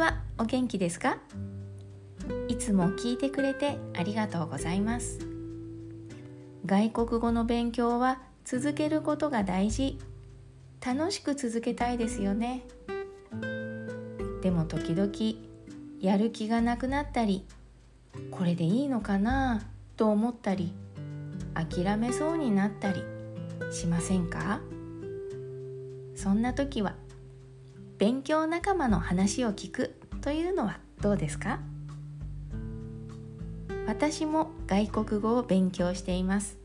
は。お元気ですか？いつも聞いてくれてありがとうございます。外国語の勉強は続けることが大事。楽しく続けたいですよね。でも時々やる気がなくなったりこれでいいのかな？と思ったり諦めそうになったりしませんか？そんな時は勉強仲間の話を聞く。というのはどうですか？私も外国語を勉強しています。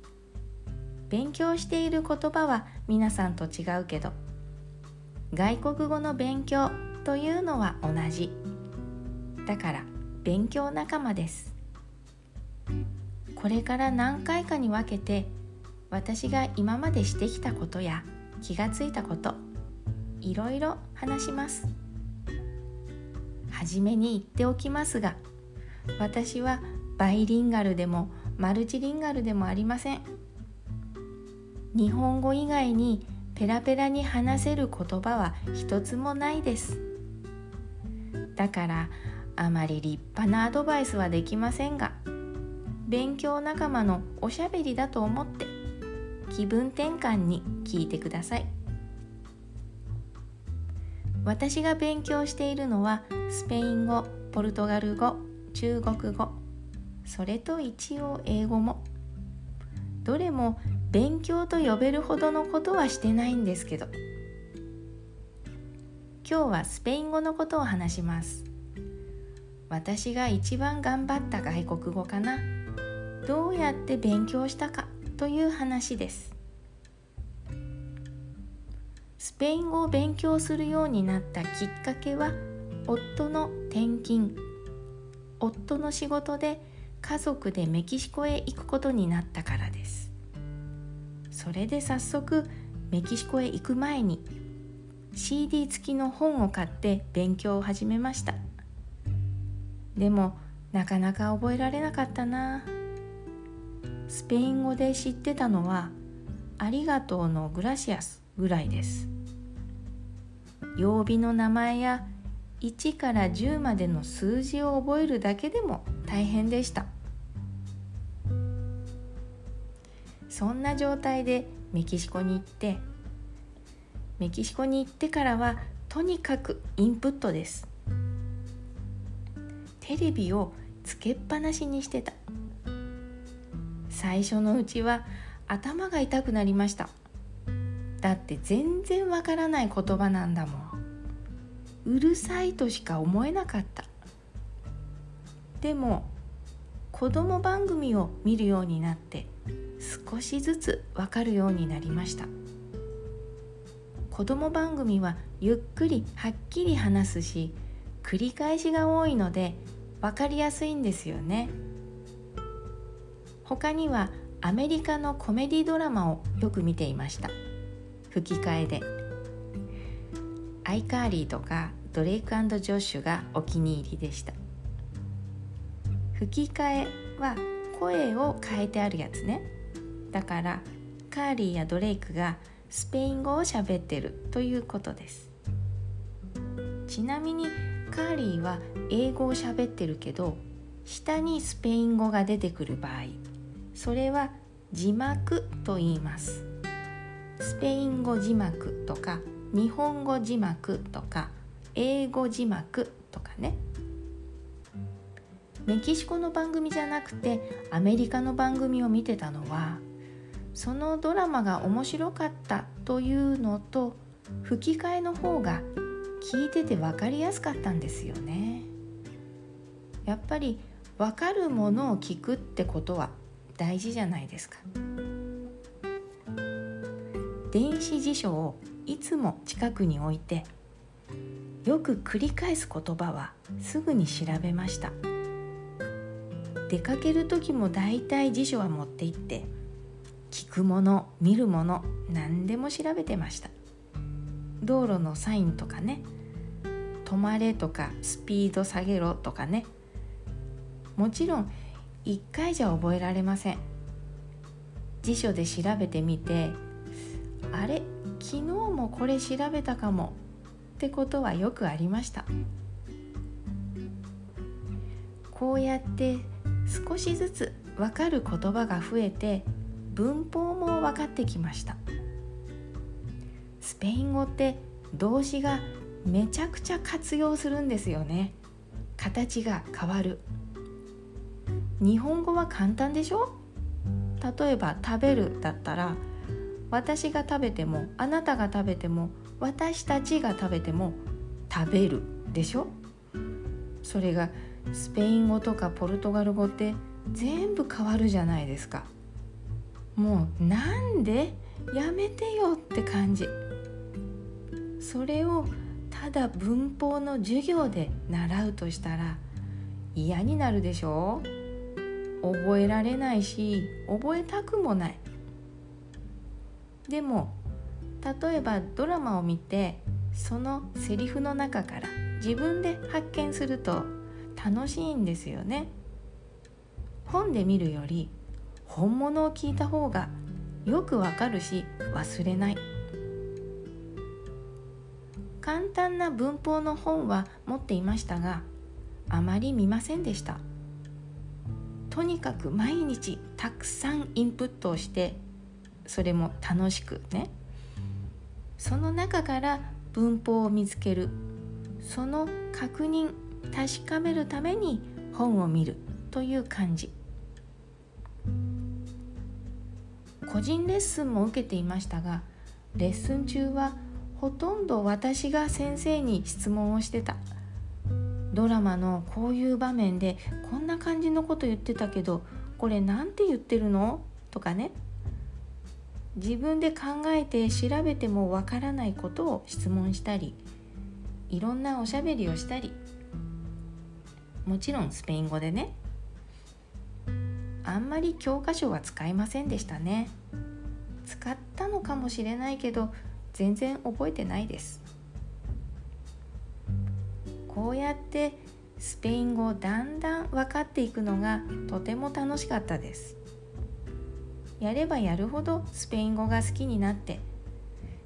勉強している言葉は皆さんと違うけど外国語の勉強というのは同じ。だから勉強仲間です。これから何回かに分けて私が今までしてきたことや気がついたこといろいろ話します。はじめに言っておきますが私はバイリンガルでもマルチリンガルでもありません。日本語以外にペラペラに話せる言葉は一つもないです。だからあまり立派なアドバイスはできませんが勉強仲間のおしゃべりだと思って気分転換に聞いてください。私が勉強しているのはスペイン語ポルトガル語中国語。それと一応英語も。どれも勉強と呼べるほどのことはしてないんですけど。今日はスペイン語のことを話します。私が一番頑張った外国語かな。どうやって勉強したかという話です。スペイン語を勉強するようになったきっかけは夫の転勤。夫の仕事で家族でメキシコへ行くことになったからです。それで早速メキシコへ行く前に CD 付きの本を買って勉強を始めました。でもなかなか覚えられなかったな。スペイン語で知ってたのは「ありがとう」の「グラシアス」ぐらいです。曜日の名前や1から10までの数字を覚えるだけでも大変でした。そんな状態でメキシコに行ってメキシコに行ってからはとにかくインプットです。テレビをつけっぱなしにしてた。最初のうちは頭が痛くなりました。だって全然わからない言葉なんだもん。うるさいとしか思えなかった。でも子供番組を見るようになって少しずつわかるようになりました。子供番組はゆっくりはっきり話すし繰り返しが多いので分かりやすいんですよね。他にはアメリカのコメディドラマをよく見ていました。吹き替えで。イカーリーとかドレイクジョシュがお気に入りでした。吹き替えは声を変えてあるやつね。だからカーリーやドレイクがスペイン語を喋ってるということです。ちなみにカーリーは英語を喋ってるけど下にスペイン語が出てくる場合それは字幕と言います。スペイン語字幕とか日本語字幕とか英語字幕とかね。メキシコの番組じゃなくてアメリカの番組を見てたのはそのドラマが面白かったというのと吹き替えの方が聞いてて分かりやすかったんですよね。やっぱり分かるものを聞くってことは大事じゃないですか。電子辞書をいつも近くに置いてよく繰り返す言葉はすぐに調べました。出かける時もだいたい辞書は持って行って聞くもの見るもの何でも調べてました。道路のサインとかね止まれとかスピード下げろとかねもちろん1回じゃ覚えられません。辞書で調べてみてあれ？昨日もこれ調べたかもってことはよくありました。こうやって少しずつ分かる言葉が増えて文法も分かってきました。スペイン語って動詞がめちゃくちゃ活用するんですよね。形が変わる。日本語は簡単でしょ？例えば食べるだったら私が食べてもあなたが食べても私たちが食べても食べるでしょ？それがスペイン語とかポルトガル語って全部変わるじゃないですか。もうなんで？やめてよって感じ。それをただ文法の授業で習うとしたら嫌になるでしょ？覚えられないし覚えたくもない。でも例えばドラマを見てそのセリフの中から自分で発見すると楽しいんですよね。本で見るより本物を聞いた方がよくわかるし忘れない。簡単な文法の本は持っていましたがあまり見ませんでした。とにかく毎日たくさんインプットをしてそれも楽しくね。その中から文法を見つける。その確認確かめるために本を見るという感じ。個人レッスンも受けていましたがレッスン中はほとんど私が先生に質問をしてた。ドラマのこういう場面でこんな感じのこと言ってたけどこれ何て言ってるの？とかね。自分で考えて調べてもわからないことを質問したりいろんなおしゃべりをしたりもちろんスペイン語でねあんまり教科書は使いませんでしたね。使ったのかもしれないけど全然覚えてないです。こうやってスペイン語をだんだん分かっていくのがとても楽しかったです。やればやるほどスペイン語が好きになって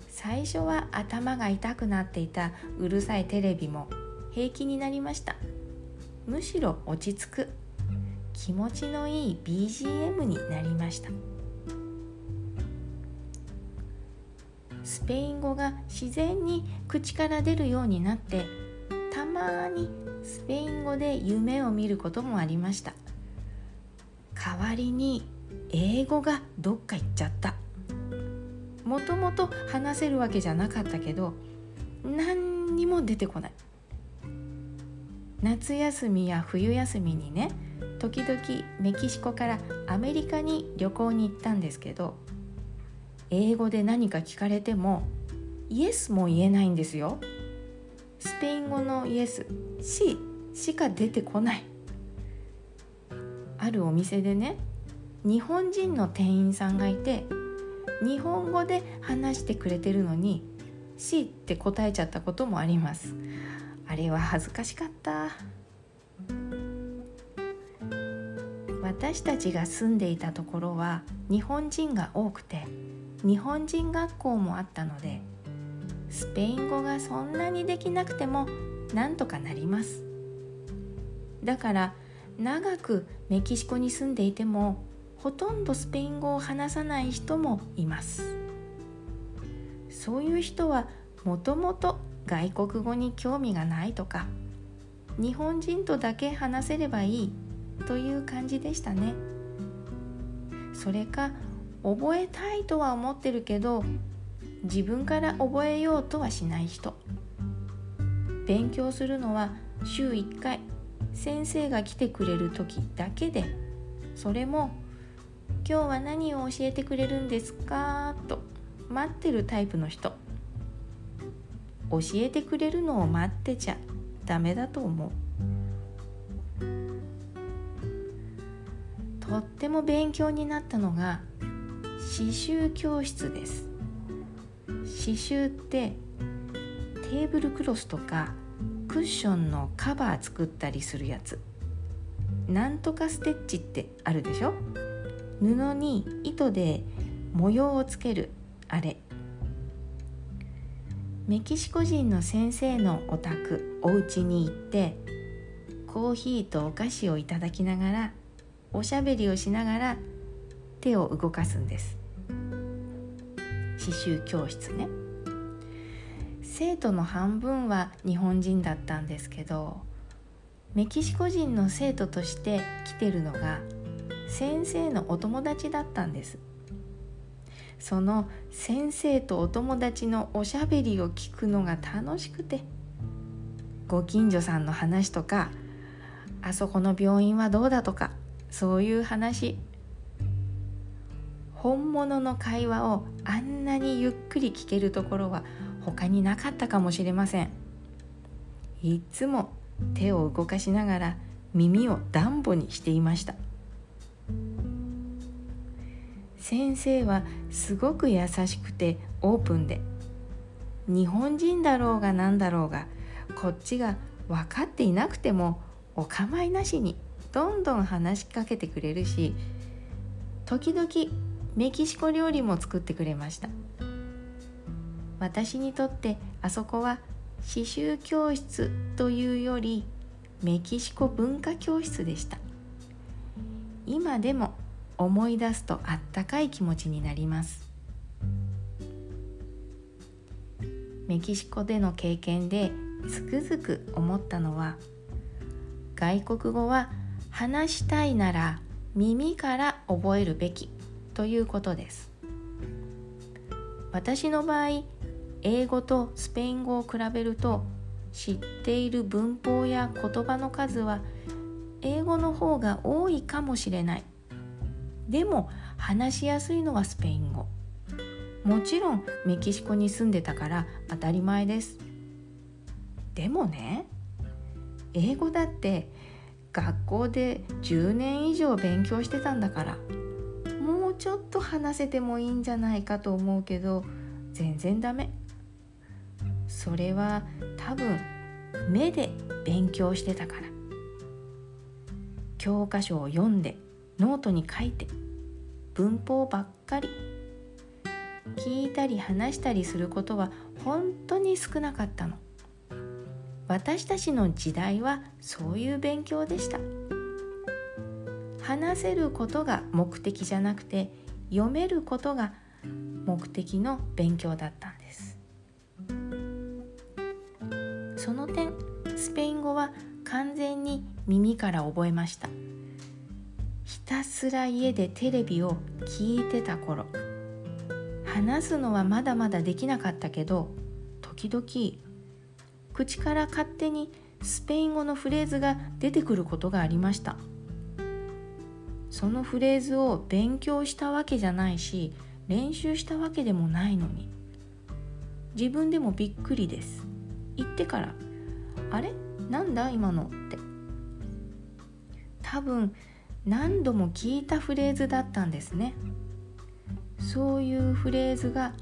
最初は頭が痛くなっていたうるさいテレビも平気になりました。むしろ落ち着く。気持ちのいい BGM になりました。スペイン語が自然に口から出るようになってたまにスペイン語で夢を見ることもありました。代わりに英語がどっか行っちゃった。もともと話せるわけじゃなかったけど何にも出てこない。夏休みや冬休みにね時々メキシコからアメリカに旅行に行ったんですけど英語で何か聞かれてもイエスも言えないんですよ。スペイン語のイエス「し」しか出てこない。あるお店でね日本人の店員さんがいて日本語で話してくれてるのに「し」って答えちゃったこともあります。あれは恥ずかしかった。私たちが住んでいたところは日本人が多くて日本人学校もあったのでスペイン語がそんなにできなくてもなんとかなります。だから長くメキシコに住んでいてもほとんどスペイン語を話さない人もいます。そういう人はもともと外国語に興味がないとか日本人とだけ話せればいいという感じでしたね。それか覚えたいとは思ってるけど自分から覚えようとはしない人。勉強するのは週1回先生が来てくれる時だけでそれも「今日は何を教えてくれるんですか?」と待ってるタイプの人。教えてくれるのを待ってちゃダメだと思う。とっても勉強になったのが刺繍教室です。刺繍ってテーブルクロスとかクッションのカバー作ったりするやつ。なんとかステッチってあるでしょ？布に糸で模様をつけるあれ。メキシコ人の先生のお宅お家に行ってコーヒーとお菓子をいただきながらおしゃべりをしながら手を動かすんです。刺繍教室ね。生徒の半分は日本人だったんですけどメキシコ人の生徒として来てるのが先生のお友達だったんです。その先生とお友達のおしゃべりを聞くのが楽しくてご近所さんの話とかあそこの病院はどうだとかそういう話。本物の会話をあんなにゆっくり聞けるところは他になかったかもしれません。いつも手を動かしながら耳をダンボにしていました。先生はすごく優しくてオープンで。日本人だろうが何だろうがこっちが分かっていなくてもお構いなしにどんどん話しかけてくれるし時々メキシコ料理も作ってくれました。私にとってあそこは刺繍教室というよりメキシコ文化教室でした。今でも思い出すとあったかい気持ちになります。メキシコでの経験でつくづく思ったのは外国語は話したいなら耳から覚えるべきということです。私の場合英語とスペイン語を比べると知っている文法や言葉の数は英語の方が多いかもしれない。でも話しやすいのはスペイン語。もちろんメキシコに住んでたから当たり前です。でもね英語だって学校で10年以上勉強してたんだからもうちょっと話せてもいいんじゃないかと思うけど全然ダメ。それは多分目で勉強してたから。教科書を読んでノートに書いて文法ばっかり。聞いたり話したりすることは本当に少なかったの。私たちの時代はそういう勉強でした。話せることが目的じゃなくて読めることが目的の勉強だったんです。その点スペイン語は完全に耳から覚えました。たすら家でテレビを聞いてた頃。話すのはまだまだできなかったけど時々口から勝手にスペイン語のフレーズが出てくることがありました。そのフレーズを勉強したわけじゃないし練習したわけでもないのに。自分でもびっくりです。言ってから「あれ？なんだ？今の」って。多分何度も聞いたフレーズだったんですね。そういうフレーズが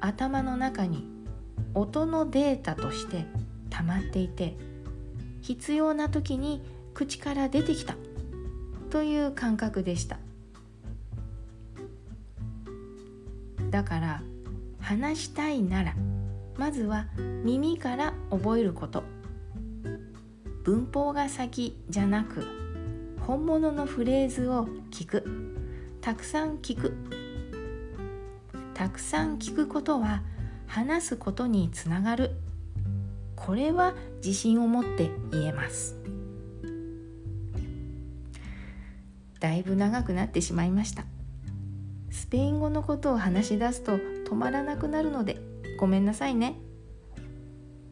頭の中に音のデータとして溜まっていて必要な時に口から出てきた。という感覚でした。だから話したいならまずは耳から覚えること。文法が先じゃなく本物のフレーズを聞く。たくさん聞く。たくさん聞くことは話すことにつながる。これは自信を持って言えます。だいぶ長くなってしまいました。スペイン語のことを話し出すと止まらなくなるのでごめんなさいね。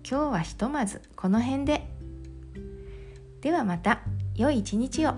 今日はひとまずこの辺で。ではまた。良い一日を。